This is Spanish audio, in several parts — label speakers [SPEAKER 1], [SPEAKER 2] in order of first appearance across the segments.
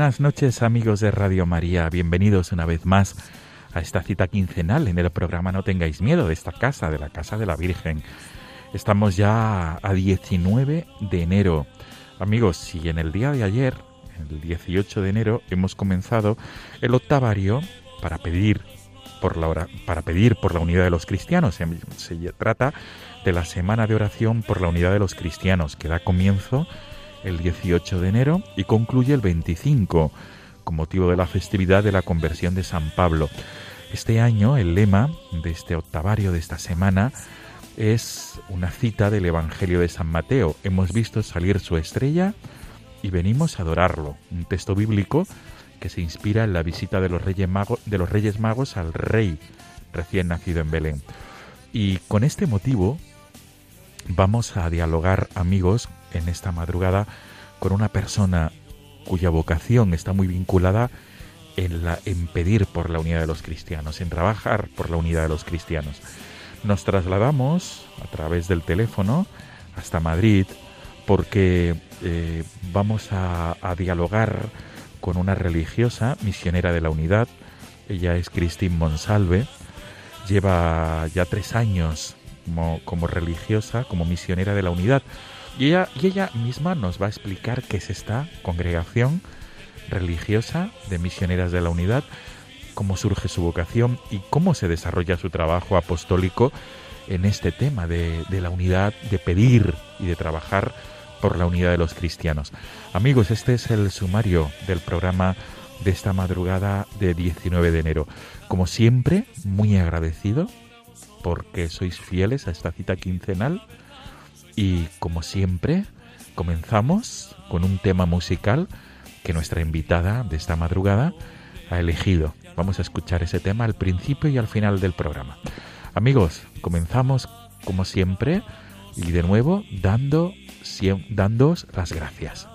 [SPEAKER 1] Buenas noches amigos de Radio María, bienvenidos una vez más a esta cita quincenal en el programa No tengáis miedo de esta casa, de la Casa de la Virgen. Estamos ya a 19 de enero. Amigos, si en el día de ayer, el 18 de enero, hemos comenzado el octavario para pedir por la, ora- para pedir por la unidad de los cristianos. Se, se trata de la Semana de Oración por la Unidad de los Cristianos, que da comienzo el 18 de enero y concluye el 25, con motivo de la festividad de la conversión de San Pablo. Este año el lema de este octavario de esta semana es una cita del Evangelio de San Mateo. Hemos visto salir su estrella y venimos a adorarlo. Un texto bíblico que se inspira en la visita de los Reyes Magos, de los Reyes Magos al Rey recién nacido en Belén. Y con este motivo vamos a dialogar, amigos, en esta madrugada con una persona cuya vocación está muy vinculada en, la, pedir por la unidad de los cristianos, en trabajar por la unidad de los cristianos. Nos trasladamos a través del teléfono hasta Madrid porque eh, vamos a, dialogar con una religiosa misionera de la unidad. Ella es Christine Monsalve. Lleva ya tres años como, como religiosa, como misionera de la unidad. Y ella, misma nos va a explicar qué es esta congregación religiosa de misioneras de la unidad, cómo surge su vocación y cómo se desarrolla su trabajo apostólico en este tema de la unidad, de pedir y de trabajar por la unidad de los cristianos. Amigos, este es el sumario del programa de esta madrugada de 19 de enero. Como siempre, muy agradecido porque sois fieles a esta cita quincenal y como siempre, comenzamos con un tema musical que nuestra invitada de esta madrugada ha elegido. Vamos a escuchar ese tema al principio y al final del programa. Amigos, comenzamos como siempre y de nuevo dando las gracias.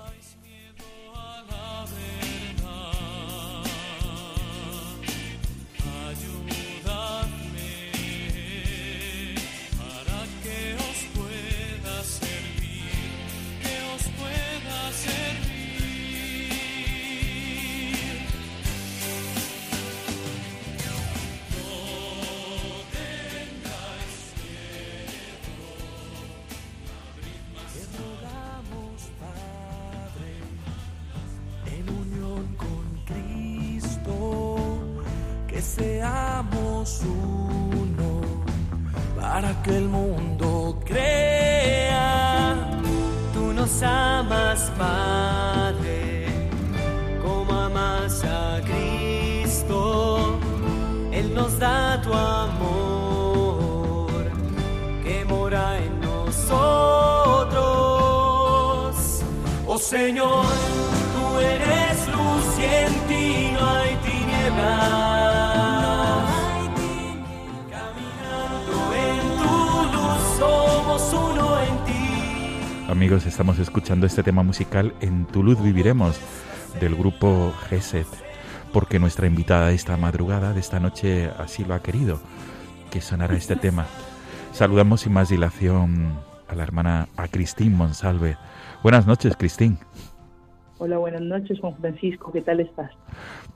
[SPEAKER 2] Oh Señor, tú eres luz y en ti no hay tinieblas. Caminando en tu luz somos uno en ti.
[SPEAKER 1] Amigos, estamos escuchando este tema musical En tu luz viviremos del grupo Geset. porque nuestra invitada de esta madrugada, de esta noche, así lo ha querido, que sonara este tema. Saludamos sin más dilación a la hermana, a Cristín Monsalve. Buenas noches, Cristín.
[SPEAKER 3] Hola, buenas noches, Juan Francisco. ¿Qué tal estás?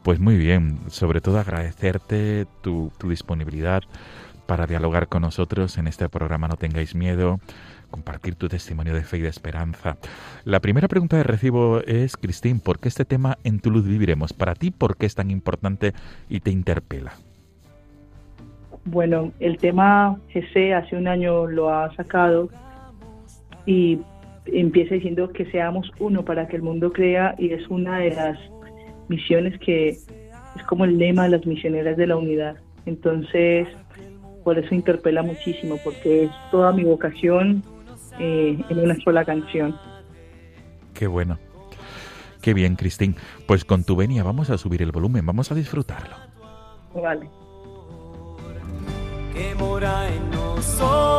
[SPEAKER 1] Pues muy bien, sobre todo agradecerte tu, tu disponibilidad para dialogar con nosotros en este programa No tengáis miedo, compartir tu testimonio de fe y de esperanza. La primera pregunta de recibo es, Cristín, ¿por qué este tema en tu luz viviremos? Para ti, ¿por qué es tan importante y te interpela?
[SPEAKER 3] Bueno, el tema GC hace un año lo ha sacado y empieza diciendo que seamos uno para que el mundo crea y es una de las misiones que es como el lema de las misioneras de la unidad. Entonces, por eso interpela muchísimo, porque es toda mi vocación eh, en una sola canción.
[SPEAKER 1] Qué bueno. Qué bien, Cristín. Pues con tu venia vamos a subir el volumen, vamos a disfrutarlo.
[SPEAKER 3] Vale.
[SPEAKER 2] que mora en nosotros.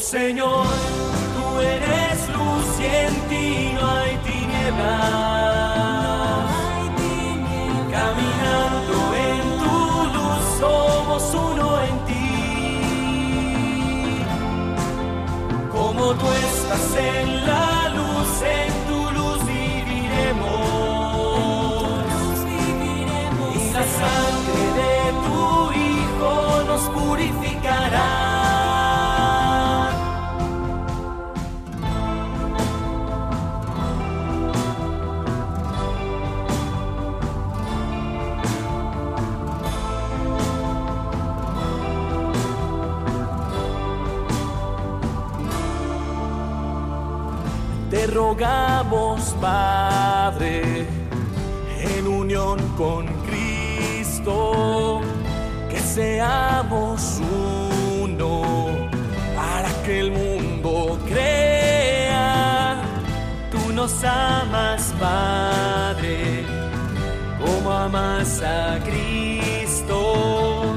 [SPEAKER 2] Señor, tú eres luz y en ti no hay tinieblas. Caminando en tu luz somos uno en ti. Como tú estás en la luz, en tu luz viviremos. Y la sangre de tu Hijo nos purificará. Rogamos, Padre, en unión con Cristo, que seamos uno para que el mundo crea. Tú nos amas, Padre, como amas a Cristo.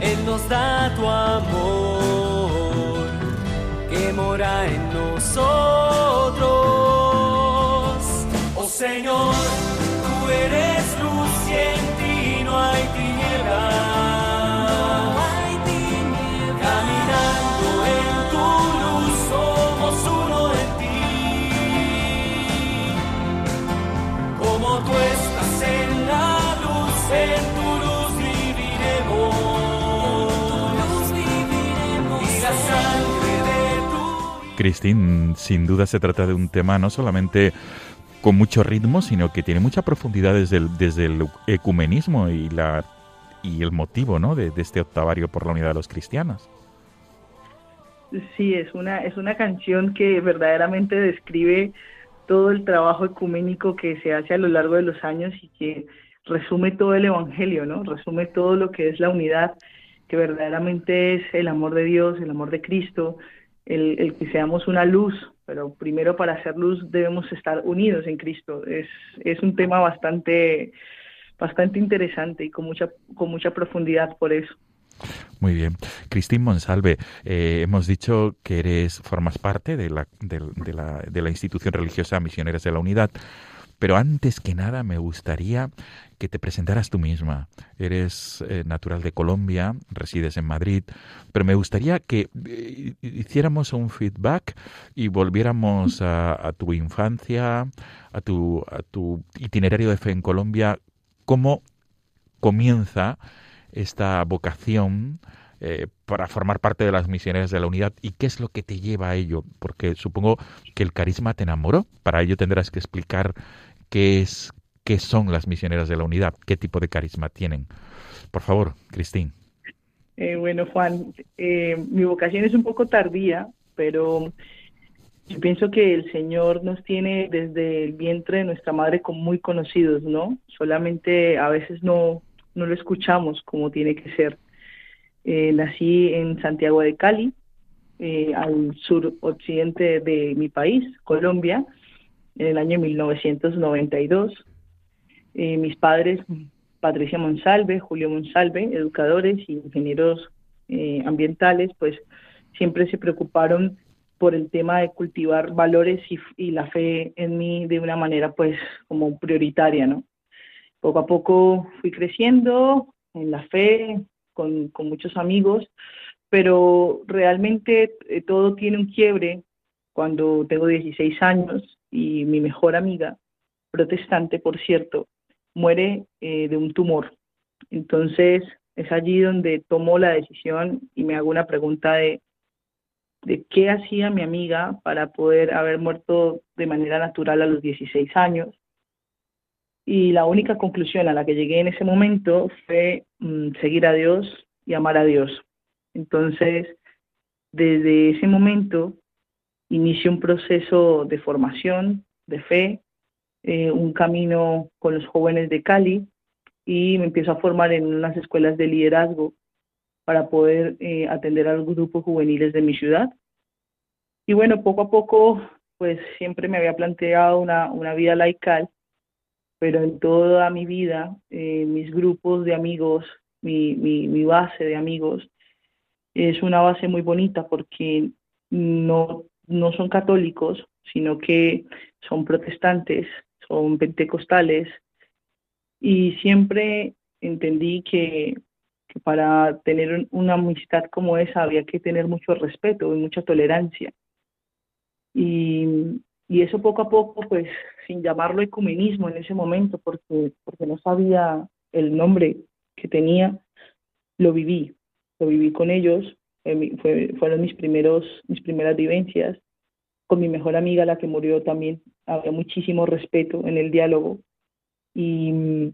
[SPEAKER 2] Él nos da tu amor que mora en nosotros. Señor, tú eres luz y en ti no hay tinieblas. Caminando en tu luz somos uno en ti. Como tú estás en la luz, en tu luz viviremos. Y la sangre de tu
[SPEAKER 1] Cristín, sin duda se trata de un tema no solamente con mucho ritmo, sino que tiene mucha profundidad desde el, desde el ecumenismo y la y el motivo ¿no? de, de este octavario por la unidad de los cristianos.
[SPEAKER 3] Sí, es una, es una canción que verdaderamente describe todo el trabajo ecuménico que se hace a lo largo de los años y que resume todo el Evangelio, ¿no? Resume todo lo que es la unidad, que verdaderamente es el amor de Dios, el amor de Cristo, el, el que seamos una luz, pero primero para ser luz debemos estar unidos en Cristo. Es, es un tema bastante, bastante interesante y con mucha, con mucha profundidad por eso.
[SPEAKER 1] Muy bien. Cristín Monsalve, eh, hemos dicho que eres, formas parte de la, de, de la, de la institución religiosa Misioneras de la Unidad, pero antes que nada me gustaría que te presentaras tú misma. Eres eh, natural de Colombia, resides en Madrid, pero me gustaría que eh, hiciéramos un feedback y volviéramos a, a tu infancia, a tu, a tu itinerario de fe en Colombia, cómo comienza esta vocación eh, para formar parte de las misioneras de la unidad y qué es lo que te lleva a ello, porque supongo que el carisma te enamoró. Para ello tendrás que explicar qué es qué son las misioneras de la unidad, qué tipo de carisma tienen. Por favor, Cristín.
[SPEAKER 3] Eh, bueno, Juan, eh, mi vocación es un poco tardía, pero yo pienso que el Señor nos tiene desde el vientre de nuestra madre como muy conocidos, ¿no? Solamente a veces no, no lo escuchamos como tiene que ser. Eh, nací en Santiago de Cali, eh, al suroccidente de mi país, Colombia, en el año 1992. Eh, mis padres, Patricia Monsalve, Julio Monsalve, educadores y ingenieros eh, ambientales, pues siempre se preocuparon por el tema de cultivar valores y, y, la fe en mí de una manera pues como prioritaria, ¿no? Poco a poco fui creciendo en la fe, con, con muchos amigos, pero realmente eh, todo tiene un quiebre cuando tengo 16 años y mi mejor amiga, protestante por cierto, muere eh, de un tumor. Entonces es allí donde tomo la decisión y me hago una pregunta de, de qué hacía mi amiga para poder haber muerto de manera natural a los 16 años. Y la única conclusión a la que llegué en ese momento fue mm, seguir a Dios y amar a Dios. Entonces, desde ese momento, inicio un proceso de formación, de fe, eh, un camino con los jóvenes de Cali y me empiezo a formar en unas escuelas de liderazgo para poder eh, atender a los grupos juveniles de mi ciudad. Y bueno, poco a poco, pues siempre me había planteado una, una vida laical, pero en toda mi vida, eh, mis grupos de amigos, mi, mi, mi base de amigos, es una base muy bonita porque no, no son católicos, sino que son protestantes, son pentecostales, y siempre entendí que, para tener una amistad como esa había que tener mucho respeto y mucha tolerancia. Y, y eso poco a poco, pues sin llamarlo ecumenismo en ese momento, porque, porque no sabía el nombre que tenía, lo viví lo viví con ellos, fue, fueron mis, primeros, mis primeras vivencias. Con mi mejor amiga, la que murió también, había muchísimo respeto en el diálogo. Y,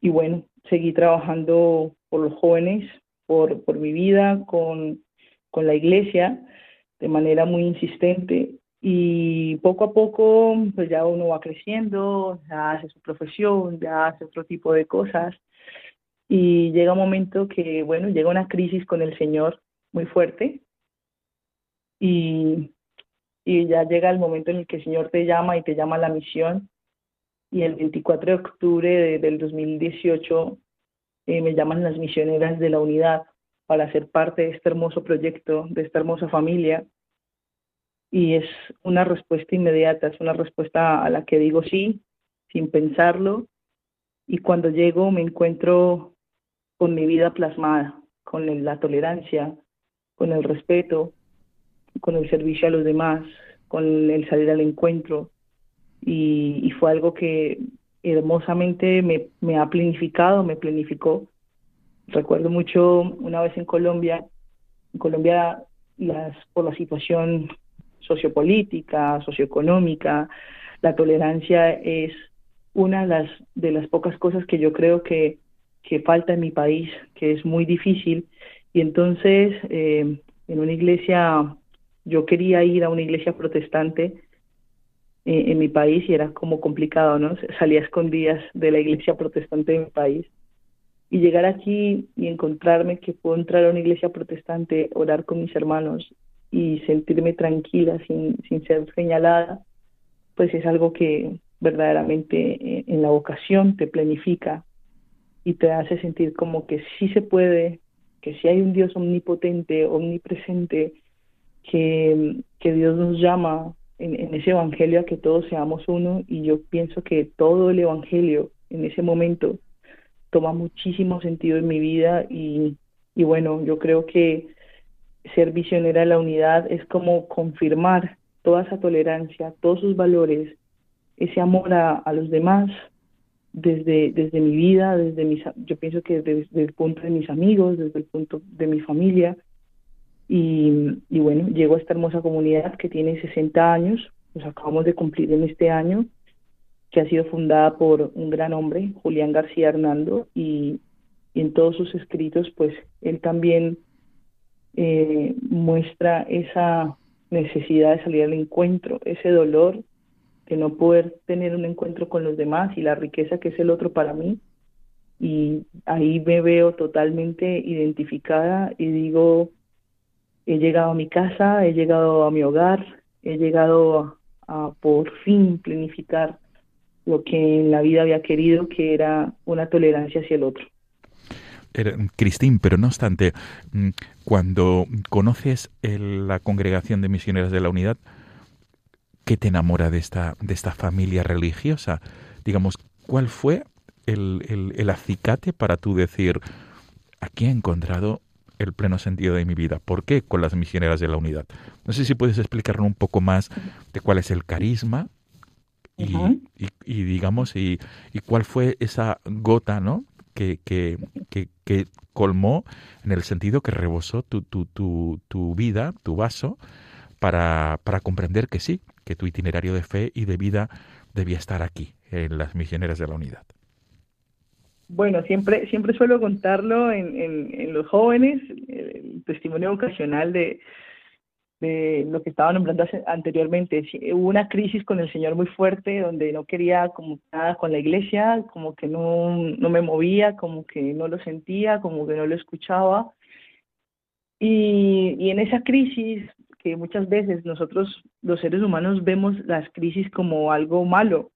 [SPEAKER 3] y bueno, seguí trabajando por los jóvenes, por, por mi vida, con, con la iglesia, de manera muy insistente. Y poco a poco, pues ya uno va creciendo, ya hace su profesión, ya hace otro tipo de cosas y llega un momento que, bueno, llega una crisis con el Señor muy fuerte y, y ya llega el momento en el que el Señor te llama y te llama a la misión y el 24 de octubre del 2018 eh, me llaman las misioneras de la unidad para ser parte de este hermoso proyecto, de esta hermosa familia. Y es una respuesta inmediata, es una respuesta a la que digo sí, sin pensarlo. Y cuando llego me encuentro con mi vida plasmada, con la tolerancia, con el respeto, con el servicio a los demás, con el salir al encuentro. Y, fue algo que hermosamente me, ha planificado, me planificó. Recuerdo mucho una vez en Colombia, en Colombia las, por la situación sociopolítica, socioeconómica, la tolerancia es una de las, pocas cosas que yo creo que falta en mi país, que es muy difícil. Y entonces, eh, en una iglesia, yo quería ir a una iglesia protestante eh, en mi país y era como complicado, ¿no? Salía escondidas de la iglesia protestante de mi país. Y llegar aquí y encontrarme que puedo entrar a una iglesia protestante, orar con mis hermanos y sentirme tranquila sin, sin ser señalada, pues es algo que verdaderamente eh, en la vocación te planifica y te hace sentir como que sí se puede, que sí hay un Dios omnipotente, omnipresente, que, que Dios nos llama en, en, ese Evangelio a que todos seamos uno y yo pienso que todo el Evangelio en ese momento toma muchísimo sentido en mi vida y, y bueno, yo creo que ser visionera de la unidad es como confirmar toda esa tolerancia, todos sus valores, ese amor a, a los demás, desde, desde mi vida, desde mis, yo pienso que desde, el punto de mis amigos, desde el punto de mi familia. Y, y bueno, llego a esta hermosa comunidad que tiene 60 años, nos acabamos de cumplir en este año, que ha sido fundada por un gran hombre, Julián García Hernando, y, y en todos sus escritos, pues él también eh, muestra esa necesidad de salir al encuentro, ese dolor de no poder tener un encuentro con los demás y la riqueza que es el otro para mí. Y ahí me veo totalmente identificada y digo, he llegado a mi casa, he llegado a mi hogar, he llegado a, por fin planificar lo que en la vida había querido, que era una tolerancia hacia el otro.
[SPEAKER 1] Cristín, pero no obstante, mm, cuando conoces la congregación de misioneras de la unidad, ¿qué te enamora de esta, de esta familia religiosa? Digamos, ¿cuál fue el, el, acicate para tú decir, aquí he encontrado el pleno sentido de mi vida. ¿Por qué con las misioneras de la unidad? No sé si puedes explicarnos un poco más de cuál es el carisma y, y, digamos, y, y, cuál fue esa gota, ¿no? Que, que, que, colmó en el sentido que rebosó tu, tu, tu, tu vida, tu vaso, para, para comprender que sí, que tu itinerario de fe y de vida debía estar aquí, en las misioneras de la unidad.
[SPEAKER 3] Bueno, siempre, siempre suelo contarlo en, en, los jóvenes, el testimonio ocasional de, de lo que estaba nombrando anteriormente. Hubo una crisis con el Señor muy fuerte, donde no quería como nada con la iglesia, como que no, no me movía, como que no lo sentía, como que no lo escuchaba. Y, y en esa crisis, que muchas veces nosotros los seres humanos vemos las crisis como algo malo,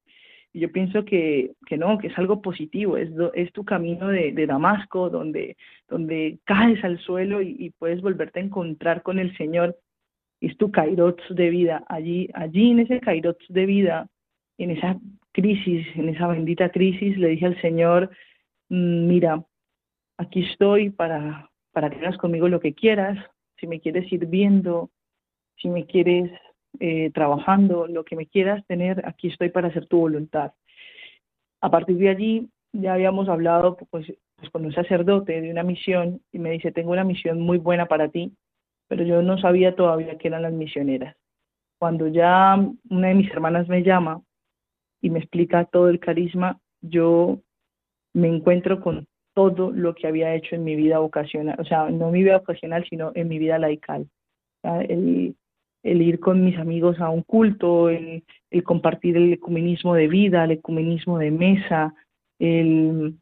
[SPEAKER 3] yo pienso que, que no, que es algo positivo, es, es tu camino de, de, Damasco, donde, donde caes al suelo y, puedes volverte a encontrar con el Señor. Es tu kairos de vida. Allí, allí en ese kairos de vida, en esa crisis, en esa bendita crisis, le dije al Señor, mm, mira, aquí estoy para, para que hagas conmigo lo que quieras, si me quieres ir viendo, si me quieres eh, trabajando, lo que me quieras tener, aquí estoy para hacer tu voluntad. A partir de allí ya habíamos hablado pues, pues, con un sacerdote de una misión y me dice, tengo una misión muy buena para ti, pero yo no sabía todavía qué eran las misioneras. Cuando ya una de mis hermanas me llama y me explica todo el carisma, yo me encuentro con todo lo que había hecho en mi vida vocacional, o sea, no en mi vida vocacional, sino en mi vida laical. El, el ir con mis amigos a un culto, el, compartir el ecumenismo de vida, el ecumenismo de mesa, el,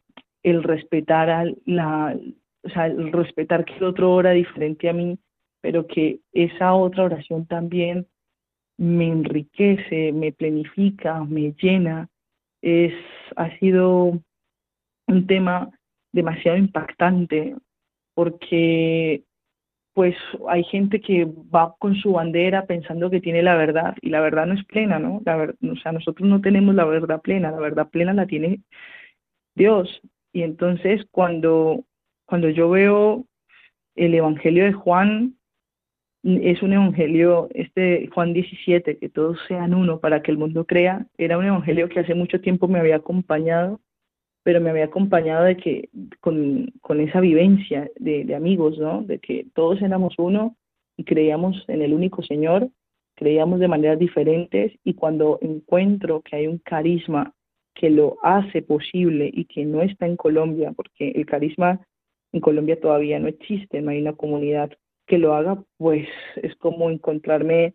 [SPEAKER 3] el respetar a la, o sea, el respetar que el otro ora diferente a mí, pero que esa otra oración también me enriquece, me planifica, me llena. Es, ha sido un tema demasiado impactante porque pues hay gente que va con su bandera pensando que tiene la verdad y la verdad no es plena, ¿no? La o sea, nosotros no tenemos la verdad plena, la verdad plena la tiene Dios. Y entonces cuando, cuando yo veo el Evangelio de Juan, es un evangelio, este Juan 17, que todos sean uno para que el mundo crea, era un evangelio que hace mucho tiempo me había acompañado pero me había acompañado de que con, con esa vivencia de, de, amigos, ¿no? De que todos éramos uno y creíamos en el único Señor, creíamos de maneras diferentes y cuando encuentro que hay un carisma que lo hace posible y que no está en Colombia, porque el carisma en Colombia todavía no existe, no hay una comunidad que lo haga, pues es como encontrarme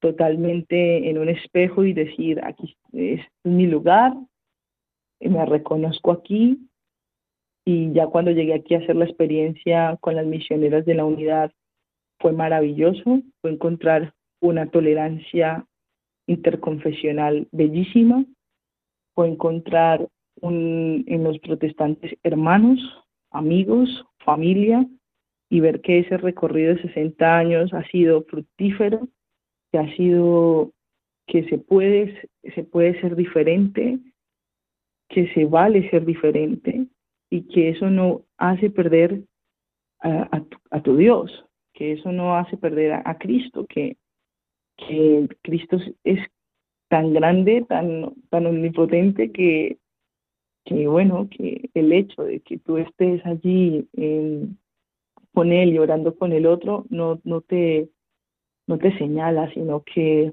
[SPEAKER 3] totalmente en un espejo y decir, aquí es mi lugar, me reconozco aquí. Y ya cuando llegué aquí a hacer la experiencia con las misioneras de la unidad fue maravilloso, fue encontrar una tolerancia interconfesional bellísima, fue encontrar un, en los protestantes hermanos, amigos, familia, y ver que ese recorrido de 60 años ha sido fructífero, que ha sido que se puede, se puede ser diferente, que se vale ser diferente y que eso no hace perder a, a, tu, Dios, que eso no hace perder a, Cristo, que, que Cristo es tan grande, tan, tan omnipotente que, que, bueno, que el hecho de que tú estés allí con Él y orando con el otro no, no, te, no te señala, sino que,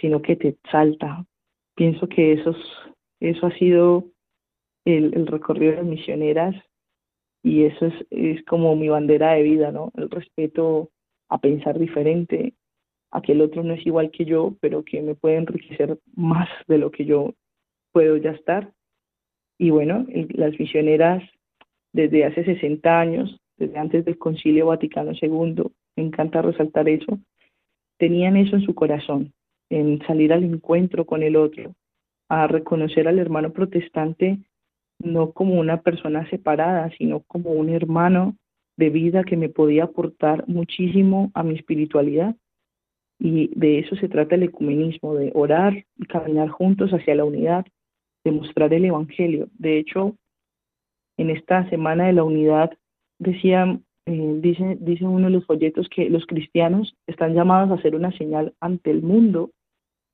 [SPEAKER 3] sino que te salta. Pienso que eso es eso ha sido el, recorrido de las misioneras y eso es, es como mi bandera de vida, ¿no? El respeto a pensar diferente, a que el otro no es igual que yo, pero que me puede enriquecer más de lo que yo puedo ya estar. Y bueno, las misioneras desde hace 60 años, desde antes del Concilio Vaticano II, me encanta resaltar eso, tenían eso en su corazón, en salir al encuentro con el otro, a reconocer al hermano protestante no como una persona separada, sino como un hermano de vida que me podía aportar muchísimo a mi espiritualidad. Y de eso se trata el ecumenismo, de orar y caminar juntos hacia la unidad, de mostrar el Evangelio. De hecho, en esta semana de la unidad decía, eh, dice, dice uno de los folletos que los cristianos están llamados a hacer una señal ante el mundo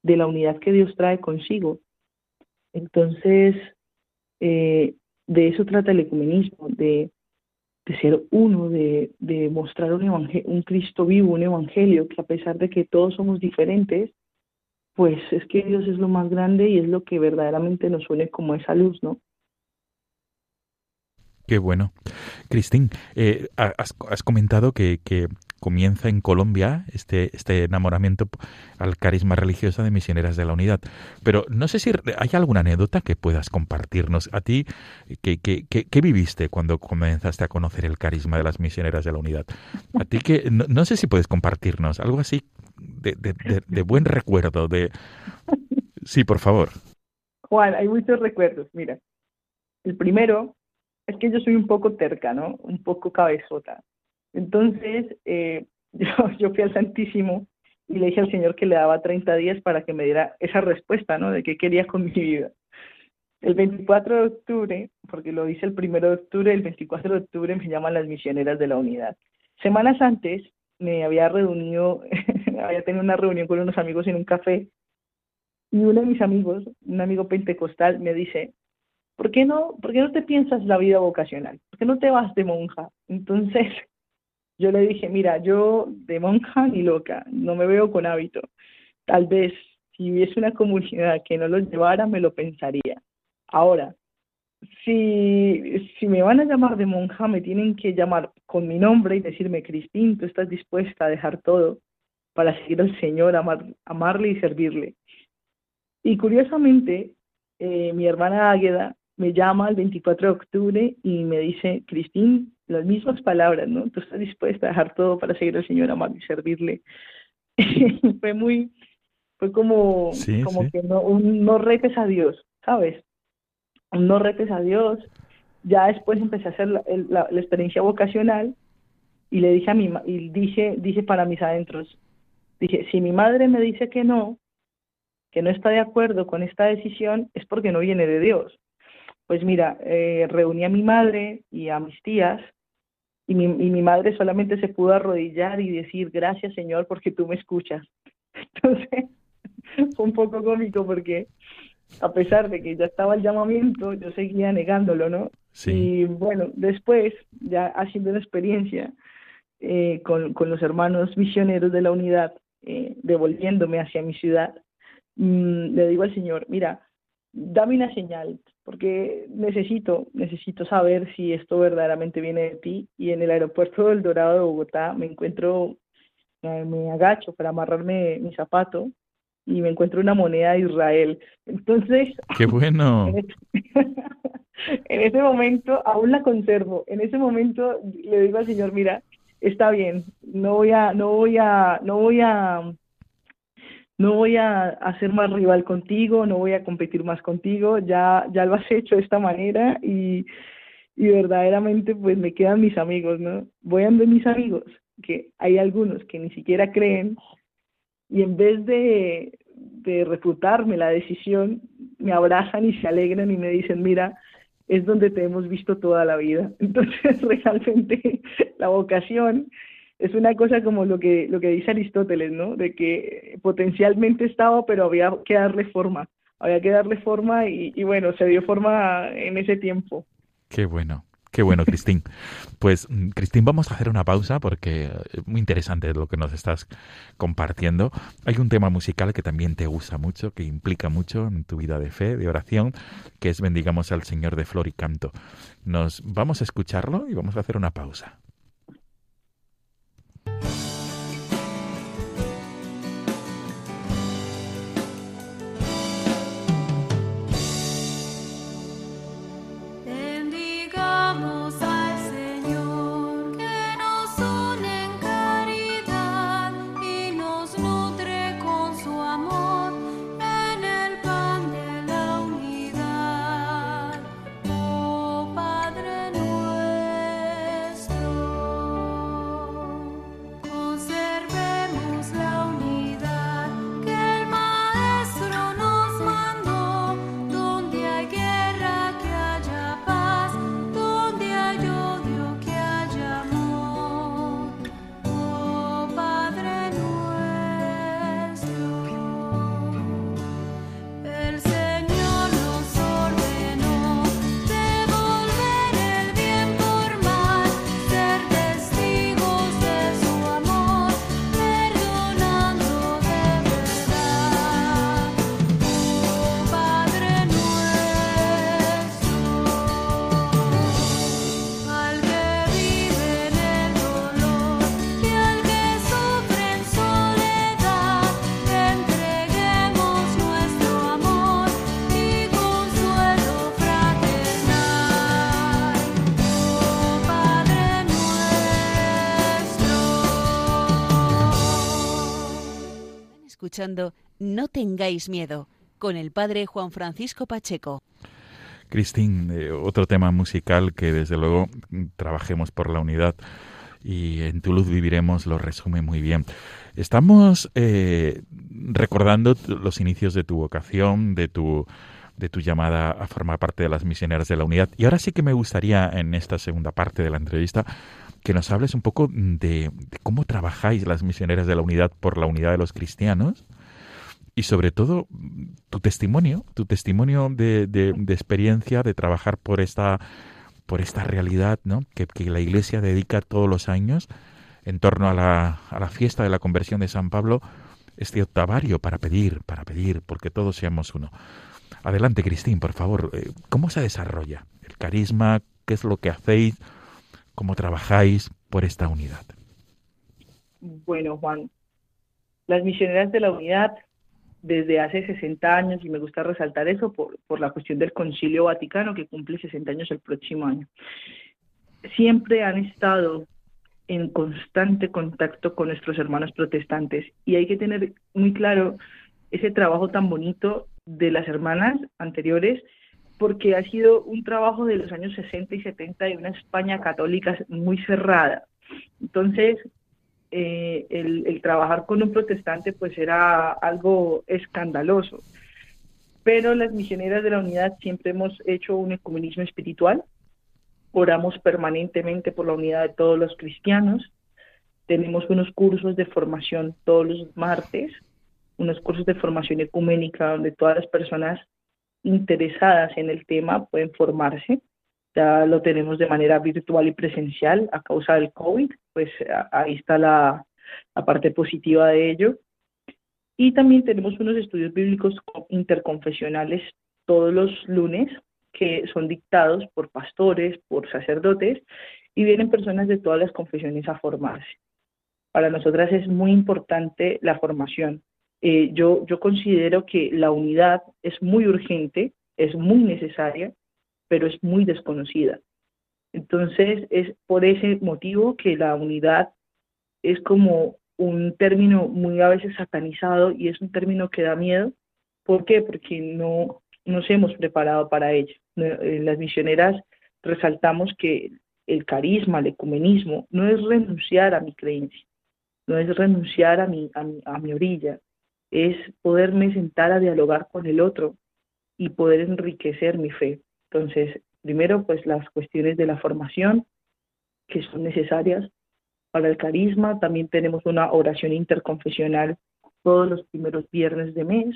[SPEAKER 3] de la unidad que Dios trae consigo. Entonces, eh, de eso trata el ecumenismo, de, ser uno, de, mostrar un, un Cristo vivo, un evangelio, que a pesar de que todos somos diferentes, pues es que Dios es lo más grande y es lo que verdaderamente nos une como esa luz, ¿no?
[SPEAKER 1] Qué bueno. Cristín, eh, has, has, comentado que, comienza en Colombia este, este enamoramiento al carisma religioso de misioneras de la unidad. Pero no sé si hay alguna anécdota que puedas compartirnos. A ti, ¿qué, qué, viviste cuando comenzaste a conocer el carisma de las misioneras de la unidad? A ti que no, no sé si puedes compartirnos algo así de, de, de, de buen recuerdo. de Sí, por favor.
[SPEAKER 3] Juan, hay muchos recuerdos. Mira, el primero es que yo soy un poco terca, ¿no? Un poco cabezota. Entonces, eh, yo, fui al Santísimo y le dije al Señor que le daba 30 días para que me diera esa respuesta, ¿no? De qué quería con mi vida. El 24 de octubre, porque lo hice el 1 de octubre, el 24 de octubre me llaman las misioneras de la unidad. Semanas antes me había reunido, había tenido una reunión con unos amigos en un café y uno de mis amigos, un amigo pentecostal, me dice, ¿por qué no, por qué no te piensas la vida vocacional? ¿Por qué no te vas de monja? Entonces yo le dije, mira, yo de monja ni loca, no me veo con hábito. Tal vez si hubiese una comunidad que no los llevara, me lo pensaría. Ahora, si, si me van a llamar de monja, me tienen que llamar con mi nombre y decirme, Cristín, tú estás dispuesta a dejar todo para seguir al Señor, amar, amarle y servirle. Y curiosamente, eh, mi hermana Águeda me llama el 24 de octubre y me dice, Cristín, las mismas palabras, ¿no? Tú estás dispuesta a dejar todo para seguir al Señor, amar y servirle. fue muy, fue como, como que no, un, no retes a Dios, ¿sabes? Un no retes a Dios. Ya después empecé a hacer la, la, la experiencia vocacional y le dije a mi, y dije, dije para mis adentros, dije, si mi madre me dice que no, que no está de acuerdo con esta decisión, es porque no viene de Dios. Pues mira, eh, reuní a mi madre y a mis tías y mi, y mi madre solamente se pudo arrodillar y decir gracias Señor porque tú me escuchas. Entonces fue un poco cómico porque a pesar de que ya estaba el llamamiento, yo seguía negándolo, ¿no?
[SPEAKER 1] Sí.
[SPEAKER 3] Y bueno, después, ya haciendo una experiencia eh, con, con, los hermanos misioneros de la unidad, eh, devolviéndome hacia mi ciudad, mmm, le digo al Señor, mira, dame una señal, porque necesito, necesito saber si esto verdaderamente viene de ti. Y en el aeropuerto del Dorado de Bogotá me encuentro, me, me agacho para amarrarme mi zapato y me encuentro una moneda de Israel. Entonces...
[SPEAKER 1] ¡Qué bueno!
[SPEAKER 3] En ese, en ese momento, aún la conservo, en ese momento le digo al Señor, mira, está bien, no voy a, no voy a, no voy a no voy a hacer más rival contigo, no voy a competir más contigo, ya, ya lo has hecho de esta manera y, y verdaderamente pues me quedan mis amigos, ¿no? Voy a ver mis amigos, que hay algunos que ni siquiera creen y en vez de, de refutarme la decisión, me abrazan y se alegran y me dicen, mira, es donde te hemos visto toda la vida. Entonces, realmente la vocación es una cosa como lo que, lo que dice Aristóteles, ¿no? De que potencialmente estaba, pero había que darle forma. Había que darle forma y, y bueno, se dio forma en ese tiempo.
[SPEAKER 1] Qué bueno. Qué bueno, Cristín. Pues, Cristín, vamos a hacer una pausa porque es muy interesante lo que nos estás compartiendo. Hay un tema musical que también te gusta mucho, que implica mucho en tu vida de fe, de oración, que es Bendigamos al Señor de Flor y Canto. Nos vamos a escucharlo y vamos a hacer una pausa.
[SPEAKER 4] No tengáis miedo con el padre Juan Francisco Pacheco.
[SPEAKER 1] Cristín, eh, otro tema musical que desde luego trabajemos por la unidad y en tu luz viviremos lo resume muy bien. Estamos eh, recordando los inicios de tu vocación, de tu de tu llamada a formar parte de las misioneras de la unidad. Y ahora sí que me gustaría en esta segunda parte de la entrevista que nos hables un poco de, cómo trabajáis las misioneras de la unidad por la unidad de los cristianos y sobre todo tu testimonio, tu testimonio de, de, experiencia de trabajar por esta por esta realidad ¿no? que, que, la Iglesia dedica todos los años en torno a la, a la fiesta de la conversión de San Pablo, este octavario para pedir, para pedir, porque todos seamos uno. Adelante, Cristín, por favor. Eh, ¿Cómo se desarrolla el carisma? ¿Qué es lo que hacéis? ¿Cómo trabajáis por esta unidad?
[SPEAKER 3] Bueno, Juan, las misioneras de la unidad desde hace 60 años, y me gusta resaltar eso por, por la cuestión del Concilio Vaticano, que cumple 60 años el próximo año, siempre han estado en constante contacto con nuestros hermanos protestantes y hay que tener muy claro ese trabajo tan bonito de las hermanas anteriores porque ha sido un trabajo de los años 60 y 70 de una España católica muy cerrada. Entonces, eh, el, el, trabajar con un protestante pues era algo escandaloso. Pero las misioneras de la unidad siempre hemos hecho un ecumenismo espiritual, oramos permanentemente por la unidad de todos los cristianos, tenemos unos cursos de formación todos los martes, unos cursos de formación ecuménica donde todas las personas interesadas en el tema pueden formarse ya lo tenemos de manera virtual y presencial a causa del COVID, pues ahí está la, la parte positiva de ello. Y también tenemos unos estudios bíblicos interconfesionales todos los lunes que son dictados por pastores, por sacerdotes, y vienen personas de todas las confesiones a formarse. Para nosotras es muy importante la formación. Eh, yo, yo considero que la unidad es muy urgente, es muy necesaria, pero es muy desconocida. Entonces, es por ese motivo que la unidad es como un término muy a veces satanizado y es un término que da miedo. ¿Por qué? Porque no nos hemos preparado para ello. Las misioneras resaltamos que el carisma, el ecumenismo, no es renunciar a mi creencia, no es renunciar a mi, a mi, a mi orilla, es poderme sentar a dialogar con el otro y poder enriquecer mi fe. Entonces, primero, pues las cuestiones de la formación que son necesarias para el carisma. También tenemos una oración interconfesional todos los primeros viernes de mes.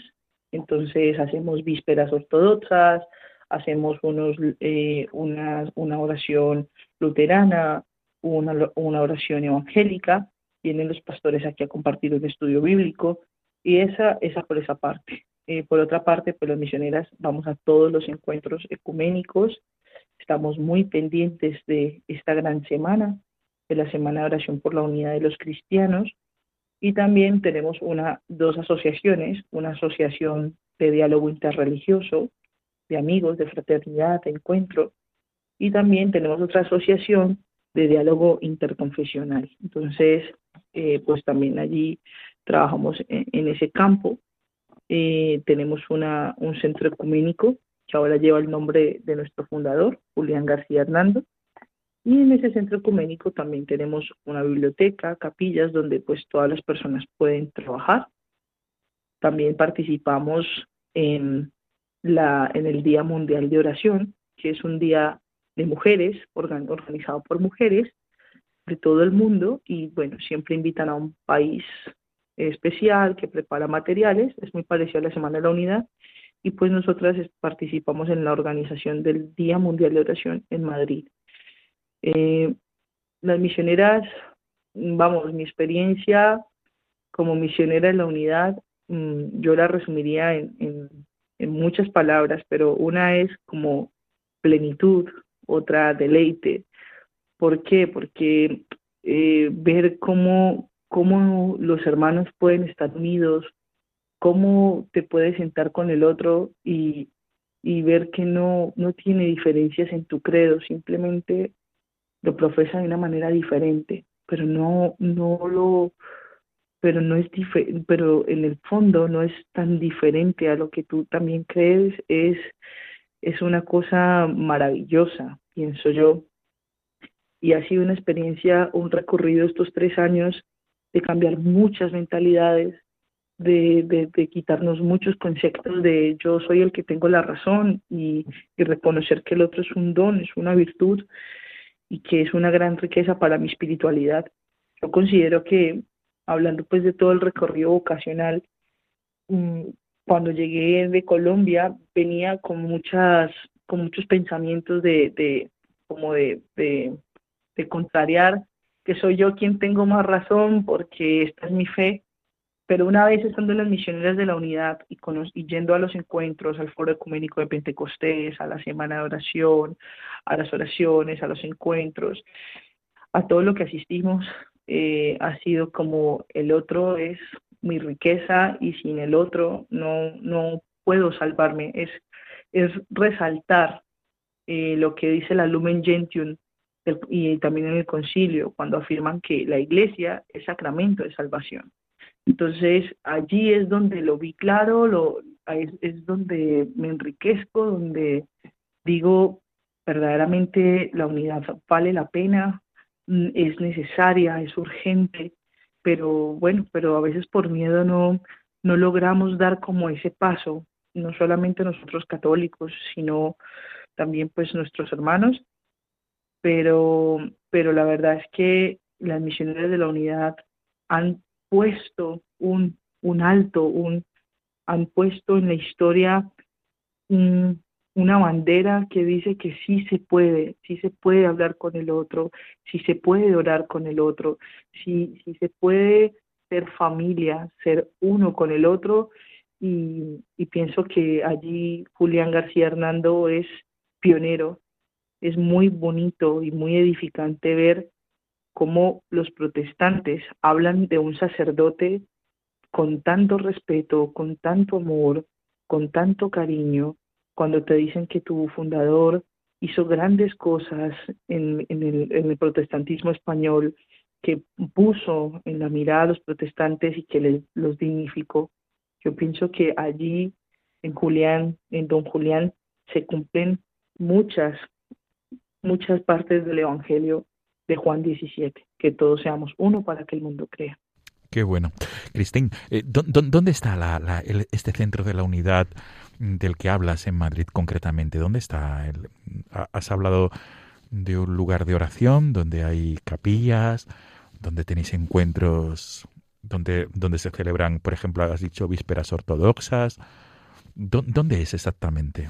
[SPEAKER 3] Entonces, hacemos vísperas ortodoxas, hacemos unos, eh, una, una oración luterana, una, una oración evangélica. Vienen los pastores aquí a compartir un estudio bíblico y esa, esa por esa parte. Eh, por otra parte, pues las misioneras vamos a todos los encuentros ecuménicos, estamos muy pendientes de esta gran semana, de la Semana de Oración por la Unidad de los Cristianos, y también tenemos una, dos asociaciones, una asociación de diálogo interreligioso, de amigos, de fraternidad, de encuentro, y también tenemos otra asociación de diálogo interconfesional. Entonces, eh, pues también allí trabajamos en, en ese campo eh, tenemos una, un centro ecuménico que ahora lleva el nombre de nuestro fundador, Julián García Hernando. Y en ese centro ecuménico también tenemos una biblioteca, capillas donde pues todas las personas pueden trabajar. También participamos en, la, en el Día Mundial de Oración, que es un día de mujeres, organizado por mujeres de todo el mundo y bueno, siempre invitan a un país especial que prepara materiales, es muy parecido a la Semana de la Unidad, y pues nosotras participamos en la organización del Día Mundial de Oración en Madrid. Eh, las misioneras, vamos, mi experiencia como misionera en la unidad, mm, yo la resumiría en, en, muchas palabras, pero una es como plenitud, otra deleite. ¿Por qué? Porque eh, ver cómo, cómo los hermanos pueden estar unidos, cómo te puedes sentar con el otro y, y ver que no, no tiene diferencias en tu credo, simplemente lo profesa de una manera diferente, pero no, no lo pero no es pero en el fondo no es tan diferente a lo que tú también crees, es, es una cosa maravillosa, pienso yo. Y ha sido una experiencia, un recorrido estos tres años de cambiar muchas mentalidades, de, de, de quitarnos muchos conceptos de yo soy el que tengo la razón y, y reconocer que el otro es un don, es una virtud y que es una gran riqueza para mi espiritualidad. Yo considero que, hablando pues de todo el recorrido vocacional, mm, cuando llegué de Colombia venía con muchas, con muchos pensamientos de, de como de, de, de contrariar soy yo quien tengo más razón porque esta es mi fe, pero una vez estando en las misioneras de la unidad y, yendo a los encuentros, al foro ecuménico de Pentecostés, a la semana de oración, a las oraciones, a los encuentros, a todo lo que asistimos, eh, ha sido como el otro es mi riqueza y sin el otro no, no puedo salvarme. Es, es resaltar eh, lo que dice la Lumen Gentium y también en el concilio, cuando afirman que la iglesia es sacramento de salvación. Entonces, allí es donde lo vi claro, lo, es, es donde me enriquezco, donde digo, verdaderamente la unidad vale la pena, mm, es necesaria, es urgente, pero bueno, pero a veces por miedo no, no logramos dar como ese paso, no solamente nosotros católicos, sino también pues nuestros hermanos, pero, pero la verdad es que las misioneras de la unidad han puesto un, un alto, un, han puesto en la historia un- una bandera que dice que sí se puede, sí se puede hablar con el otro, sí se puede orar con el otro, sí, sí se puede ser familia, ser uno con el otro y, y pienso que allí Julián García Hernando es pionero. Es muy bonito y muy edificante ver cómo los protestantes hablan de un sacerdote con tanto respeto, con tanto amor, con tanto cariño, cuando te dicen que tu fundador hizo grandes cosas en, en el, protestantismo español, que puso en la mirada a los protestantes y que los dignificó. Yo pienso que allí, en Julián, en Don Julián, se cumplen muchas, muchas partes del Evangelio de Juan 17, que todos seamos uno para que el mundo crea.
[SPEAKER 1] Qué bueno. Cristín, eh, ¿dó- dó- ¿dónde está la- la- el- este centro de la unidad del que hablas en Madrid concretamente? ¿Dónde está? el- ha- has hablado de un lugar de oración donde hay capillas, donde tenéis encuentros, donde, donde se celebran, por ejemplo, has dicho vísperas ortodoxas. ¿Dó- ¿Dónde es exactamente?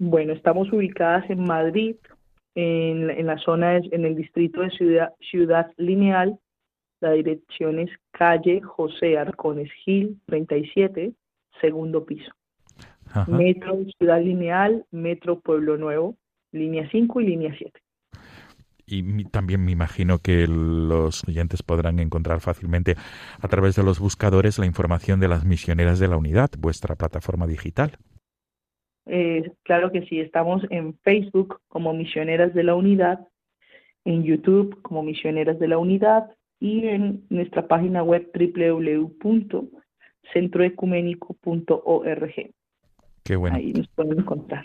[SPEAKER 3] Bueno, estamos ubicadas en Madrid, en, la- en la zona, es- en el distrito de Ciudad, Ciudad Lineal. La dirección es calle José Arcones Gil, 37, segundo piso.
[SPEAKER 1] Ajá.
[SPEAKER 3] Metro Ciudad Lineal, Metro Pueblo Nuevo, línea 5 y línea 7.
[SPEAKER 1] Y también me imagino que los oyentes podrán encontrar fácilmente a través de los buscadores la información de las misioneras de la unidad, vuestra plataforma digital.
[SPEAKER 3] Eh, claro que sí, estamos en Facebook como Misioneras de la Unidad, en YouTube como Misioneras de la Unidad y en nuestra página web www.centroecuménico.org.
[SPEAKER 1] Qué bueno.
[SPEAKER 3] Ahí nos pueden encontrar.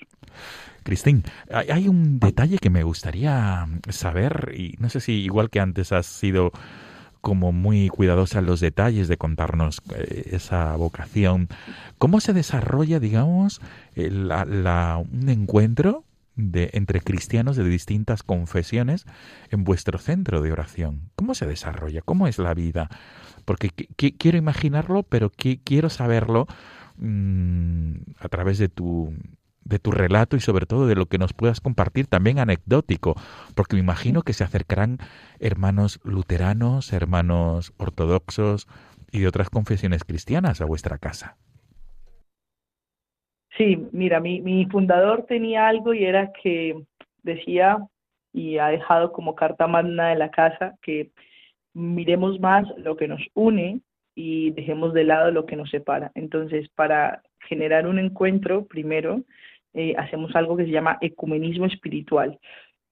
[SPEAKER 1] Cristín, hay, hay un detalle que me gustaría saber, y no sé si igual que antes has sido como muy cuidadosa en los detalles de contarnos eh, esa vocación. ¿Cómo se desarrolla, digamos, el- la- un encuentro de, entre cristianos de distintas confesiones en vuestro centro de oración? ¿Cómo se desarrolla? ¿Cómo es la vida? Porque qui- qui- quiero imaginarlo, pero qui- quiero saberlo mm, a través de tu de tu relato y sobre todo de lo que nos puedas compartir también anecdótico, porque me imagino que se acercarán hermanos luteranos, hermanos ortodoxos y de otras confesiones cristianas a vuestra casa.
[SPEAKER 3] Sí, mira, mi, mi fundador tenía algo y era que decía y ha dejado como carta magna de la casa que miremos más lo que nos une y dejemos de lado lo que nos separa. Entonces, para generar un encuentro, primero, eh, hacemos algo que se llama ecumenismo espiritual.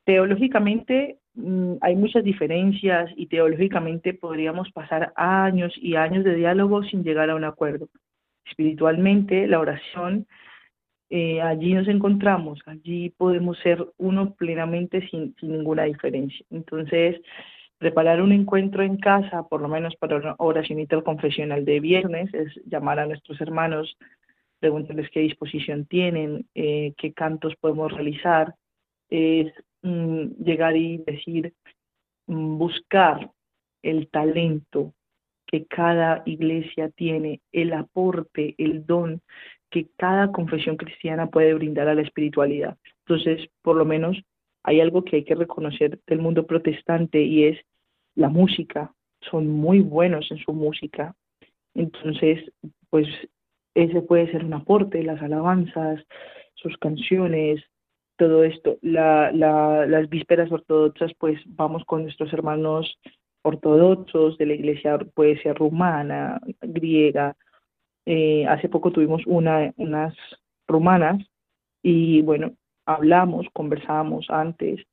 [SPEAKER 3] Teológicamente mm, hay muchas diferencias y teológicamente podríamos pasar años y años de diálogo sin llegar a un acuerdo. Espiritualmente, la oración, eh, allí nos encontramos, allí podemos ser uno plenamente sin, sin ninguna diferencia. Entonces, preparar un encuentro en casa, por lo menos para una oración interconfesional de viernes, es llamar a nuestros hermanos, preguntarles qué disposición tienen, eh, qué cantos podemos realizar, es mm, llegar y decir, mm, buscar el talento que cada iglesia tiene, el aporte, el don que cada confesión cristiana puede brindar a la espiritualidad. Entonces, por lo menos hay algo que hay que reconocer del mundo protestante y es la música. Son muy buenos en su música. Entonces, pues ese puede ser un aporte, las alabanzas, sus canciones, todo esto. La, la, las vísperas ortodoxas, pues vamos con nuestros hermanos ortodoxos de la iglesia, puede ser rumana, griega. Eh, hace poco tuvimos una, unas rumanas y bueno, hablamos, conversamos antes,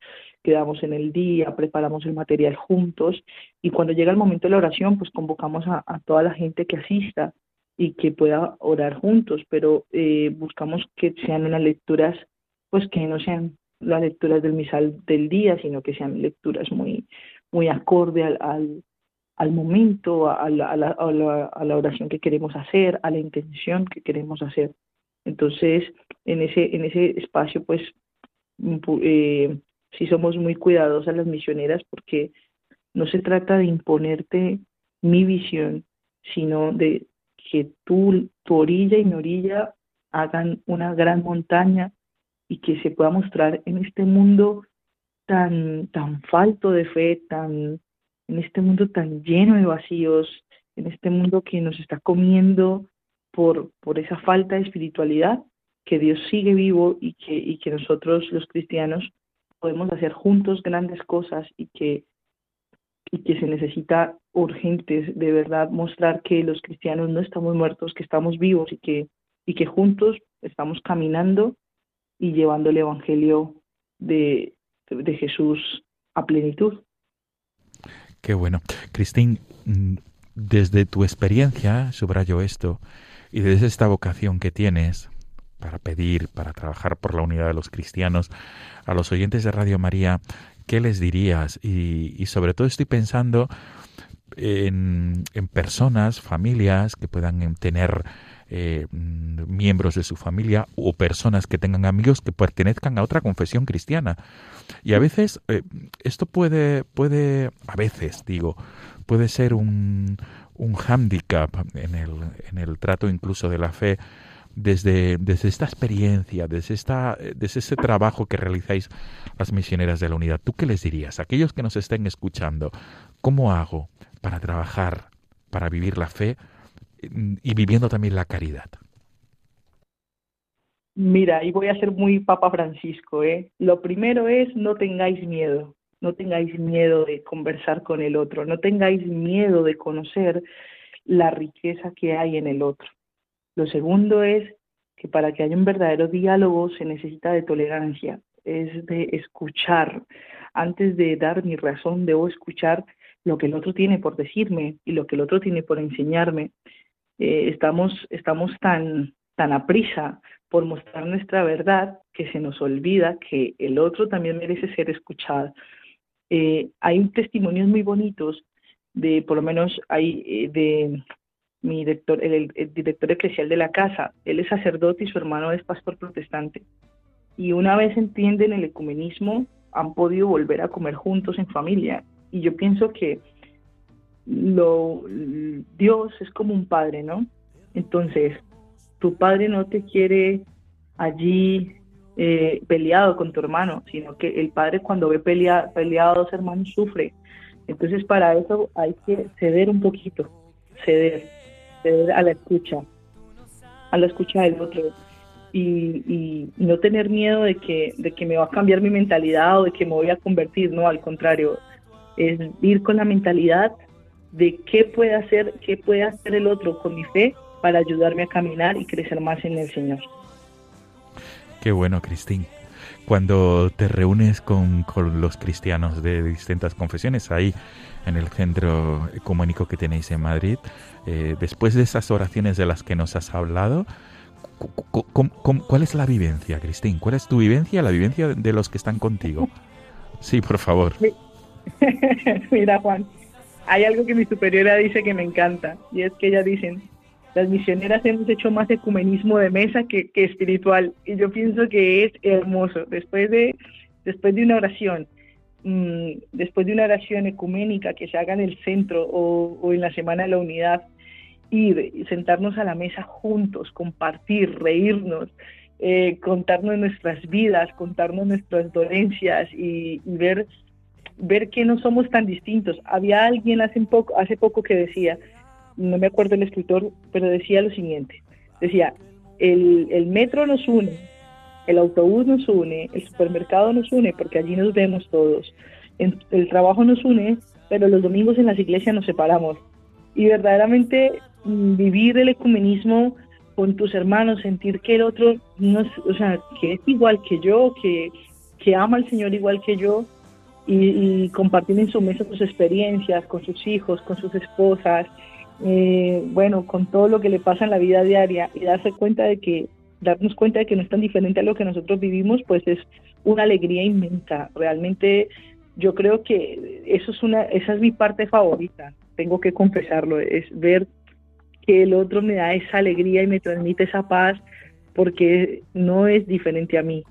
[SPEAKER 3] quedamos en el día, preparamos el material juntos y cuando llega el momento de la oración, pues convocamos a toda la gente que asista y que pueda orar juntos, pero eh, buscamos que sean unas lecturas, pues que no sean las lecturas del misal del día, sino que sean lecturas muy, muy acorde al, al, momento, a la, a, la, a, la, oración que queremos hacer, a la intención que queremos hacer. Entonces, en ese, en ese espacio, pues, mm, eh, sí somos muy cuidadosas las misioneras porque no se trata de imponerte mi visión, sino de que tú, tu orilla y mi orilla hagan una gran montaña y que se pueda mostrar en este mundo tan, tan falto de fe, tan, en este mundo tan lleno de vacíos, en este mundo que nos está comiendo por, por esa falta de espiritualidad, que Dios sigue vivo y que, y que nosotros los cristianos podemos hacer juntos grandes cosas y que y que se necesita urgentes de verdad mostrar que los cristianos no estamos muertos, que estamos vivos y que, y que juntos estamos caminando y llevando el Evangelio de, de Jesús a plenitud.
[SPEAKER 1] Qué bueno. Cristín, mm, desde tu experiencia, subrayo esto, y desde esta vocación que tienes para pedir, para trabajar por la unidad de los cristianos, a los oyentes de Radio María, ¿qué les dirías? Y, sobre todo estoy pensando en, personas, familias que puedan tener eh, miembros de su familia o personas que tengan amigos que pertenezcan a otra confesión cristiana. Y a veces eh, esto puede, puede, a veces digo, puede ser un, un hándicap en el, en el trato incluso de la fe desde, desde esta experiencia, desde, esta, desde ese trabajo que realizáis las misioneras de la unidad, ¿tú qué les dirías? Aquellos que nos estén escuchando, ¿cómo hago para trabajar, para vivir la fe mm, y viviendo también la caridad?
[SPEAKER 3] Mira, y voy a ser muy Papa Francisco, ¿eh? Lo primero es no tengáis miedo, no tengáis miedo de conversar con el otro, no tengáis miedo de conocer la riqueza que hay en el otro. Lo segundo es que para que haya un verdadero diálogo se necesita de tolerancia, es de escuchar. Antes de dar mi razón, debo escuchar lo que el otro tiene por decirme y lo que el otro tiene por enseñarme. Eh, estamos, estamos tan, tan a prisa por mostrar nuestra verdad que se nos olvida que el otro también merece ser escuchado. Eh, hay testimonios muy bonitos de, por lo menos hay eh, de mi director, el, director eclesial de la casa. Él es sacerdote y su hermano es pastor protestante. Y una vez entienden el ecumenismo, han podido volver a comer juntos en familia. Y yo pienso que lo, Dios es como un padre, ¿no? Entonces, tu padre no te quiere allí eh, peleado con tu hermano, sino que el padre cuando ve pelea, peleado a dos hermanos sufre. Entonces, para eso hay que ceder un poquito, ceder a la escucha, a la escucha del otro. Y, no tener miedo de que, de que me va a cambiar mi mentalidad o de que me voy a convertir, no, al contrario, es ir con la mentalidad de qué puede hacer, qué puede hacer el otro con mi fe para ayudarme a caminar y crecer más en el Señor.
[SPEAKER 1] Qué bueno, Cristín. Cuando te reúnes con, con los cristianos de distintas confesiones ahí en el centro ecuménico que tenéis en Madrid, eh, después de esas oraciones de las que nos has hablado, cu- cu- cu- ¿cuál es la vivencia, Cristín? ¿Cuál es tu vivencia, la vivencia de los que están contigo? Sí, por favor.
[SPEAKER 3] Mira, Juan, hay algo que mi superiora dice que me encanta, y es que ellas dicen, las misioneras hemos hecho más ecumenismo de mesa que, que espiritual, y yo pienso que es hermoso. Después de, después de una oración, mm, después de una oración ecuménica que se haga en el centro o, o en la Semana de la Unidad, ir y sentarnos a la mesa juntos, compartir, reírnos, eh, contarnos nuestras vidas, contarnos nuestras dolencias y, y ver ver que no somos tan distintos. Había alguien hace poco, hace poco que decía, no me acuerdo el escritor, pero decía lo siguiente, decía, el, el metro nos une, el autobús nos une, el supermercado nos une, porque allí nos vemos todos, el trabajo nos une, pero los domingos en las iglesias nos separamos. Y verdaderamente mm, vivir el ecumenismo con tus hermanos, sentir que el otro, no, o sea, que es igual que yo, que, que ama al Señor igual que yo, y, y compartir en su mesa sus experiencias con sus hijos, con sus esposas, eh, bueno, con todo lo que le pasa en la vida diaria y darse cuenta de que, darnos cuenta de que no es tan diferente a lo que nosotros vivimos, pues es una alegría inmensa. Realmente yo creo que eso es una, esa es mi parte favorita, tengo que confesarlo, es ver que el otro me da esa alegría y me transmite esa paz porque no es diferente a mí.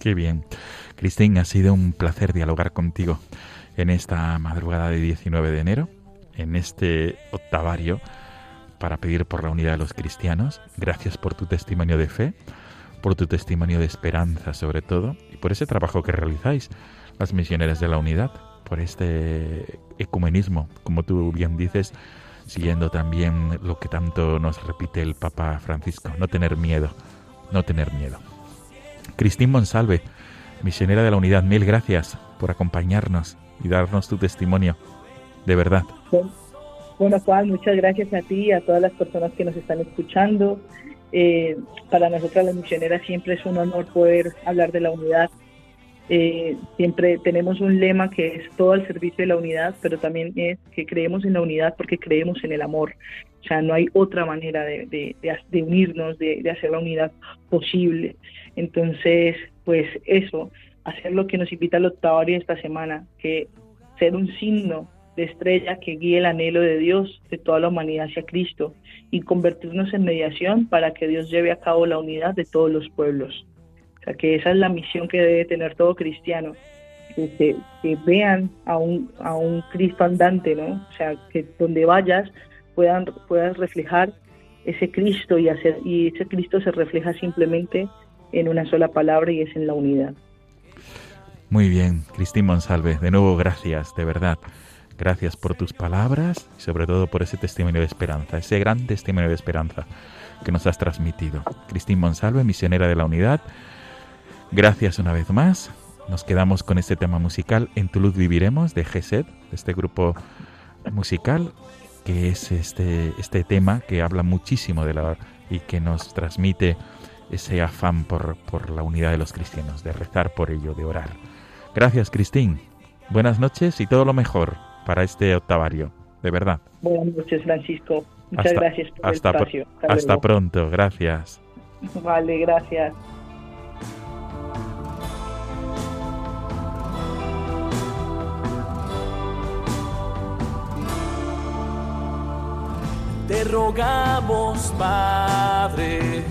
[SPEAKER 1] Qué bien. Cristín, ha sido un placer dialogar contigo en esta madrugada de 19 de enero, en este octavario, para pedir por la unidad de los cristianos. Gracias por tu testimonio de fe, por tu testimonio de esperanza sobre todo, y por ese trabajo que realizáis, las misioneras de la unidad, por este ecumenismo, como tú bien dices, siguiendo también lo que tanto nos repite el Papa Francisco, no tener miedo, no tener miedo. Cristín Monsalve, misionera de la unidad, mil gracias por acompañarnos y darnos tu testimonio. De verdad.
[SPEAKER 3] Bueno, Juan, muchas gracias a ti y a todas las personas que nos están escuchando. Eh, para nosotras las misioneras siempre es un honor poder hablar de la unidad. Eh, siempre tenemos un lema que es todo al servicio de la unidad, pero también es que creemos en la unidad porque creemos en el amor. O sea, no hay otra manera de, de, de, unirnos, de, hacer la unidad posible. Entonces, pues eso, hacer lo que nos invita al octavario esta semana, que ser un signo de estrella que guíe el anhelo de Dios, de toda la humanidad hacia Cristo, y convertirnos en mediación para que Dios lleve a cabo la unidad de todos los pueblos. O sea, que esa es la misión que debe tener todo cristiano, que, que vean a un, a un Cristo andante, ¿no? O sea, que donde vayas puedan, puedas reflejar ese Cristo y, hacer, y ese Cristo se refleja simplemente en una sola palabra y es en la unidad.
[SPEAKER 1] Muy bien, Cristín Monsalve, de nuevo gracias, de verdad. Gracias por tus palabras y sobre todo por ese testimonio de esperanza, ese gran testimonio de esperanza que nos has transmitido. Cristín Monsalve, misionera de la unidad, gracias una vez más. Nos quedamos con este tema musical, En tu luz viviremos, de GESED, de este grupo musical, que es este, este tema que habla muchísimo de la y que nos transmite ese afán por, por la unidad de los cristianos, de rezar por ello, de orar. Gracias, Cristín. Buenas noches y todo lo mejor para este octavario, de verdad.
[SPEAKER 3] Buenas noches, Francisco. Muchas
[SPEAKER 1] hasta,
[SPEAKER 3] gracias por
[SPEAKER 1] hasta
[SPEAKER 3] el espacio.
[SPEAKER 1] Hasta, hasta pronto, gracias.
[SPEAKER 3] Vale, gracias.
[SPEAKER 2] Te rogamos, Padre,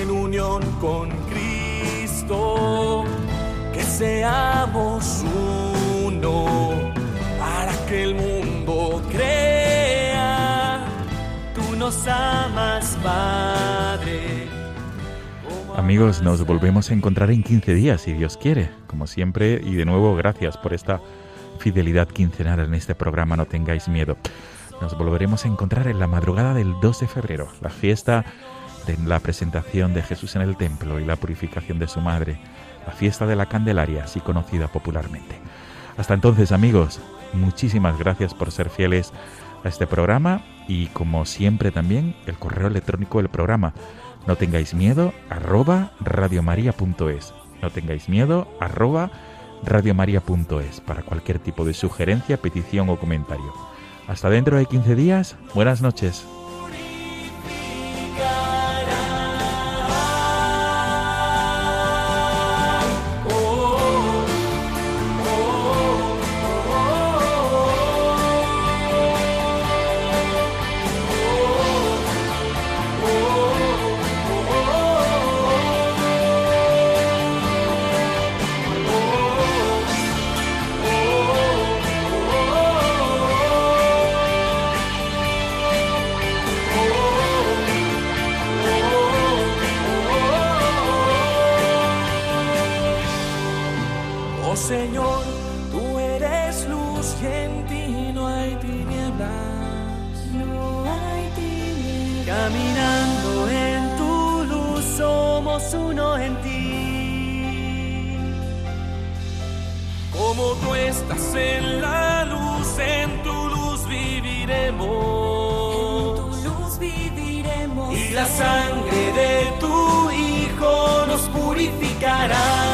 [SPEAKER 2] en unión con Cristo, que seamos uno el mundo crea. Tú nos amas, Padre.
[SPEAKER 1] Amigos, nos volvemos a encontrar en 15 días, si Dios quiere. Como siempre, y de nuevo, gracias por esta fidelidad quincenal en este programa, no tengáis miedo. Nos volveremos a encontrar en la madrugada del 2 de febrero, la fiesta de la presentación de Jesús en el templo y la purificación de su madre, la fiesta de la Candelaria, así conocida popularmente. Hasta entonces, amigos, muchísimas gracias por ser fieles a este programa y como siempre también el correo electrónico del programa No tengáis miedo, arroba radiomaria.es. No tengáis miedo, arroba radiomaria.es para cualquier tipo de sugerencia, petición o comentario. Hasta dentro de 15 días, buenas noches.
[SPEAKER 2] Como tú estás en la luz, en tu luz viviremos. En tu luz viviremos. Y la sangre de tu Hijo nos purificará.